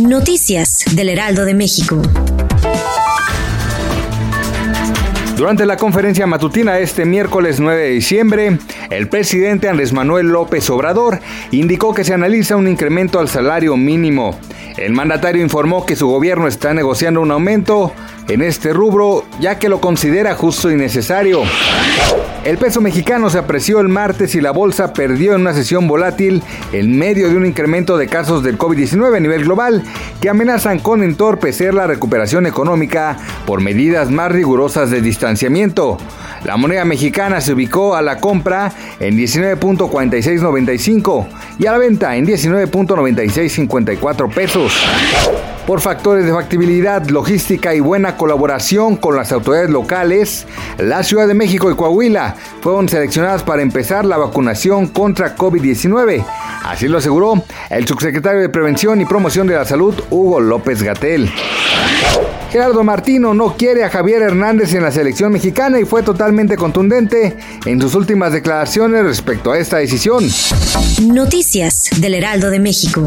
Noticias del Heraldo de México. Durante la conferencia matutina este miércoles 9 de diciembre, el presidente Andrés Manuel López Obrador indicó que se analiza un incremento al salario mínimo. El mandatario informó que su gobierno está negociando un aumento en este rubro ya que lo considera justo y necesario. El peso mexicano se apreció el martes y la bolsa perdió en una sesión volátil en medio de un incremento de casos del COVID-19 a nivel global que amenazan con entorpecer la recuperación económica por medidas más rigurosas de distanciamiento. La moneda mexicana se ubicó a la compra en 19.4695 y a la venta en 19.9654 pesos. Por factores de factibilidad, logística y buena colaboración con las autoridades locales, la Ciudad de México y Coahuila fueron seleccionadas para empezar la vacunación contra COVID-19. Así lo aseguró el subsecretario de Prevención y Promoción de la Salud, Hugo López Gatel. Gerardo Martino no quiere a Javier Hernández en la selección mexicana y fue totalmente contundente en sus últimas declaraciones respecto a esta decisión. Noticias del Heraldo de México.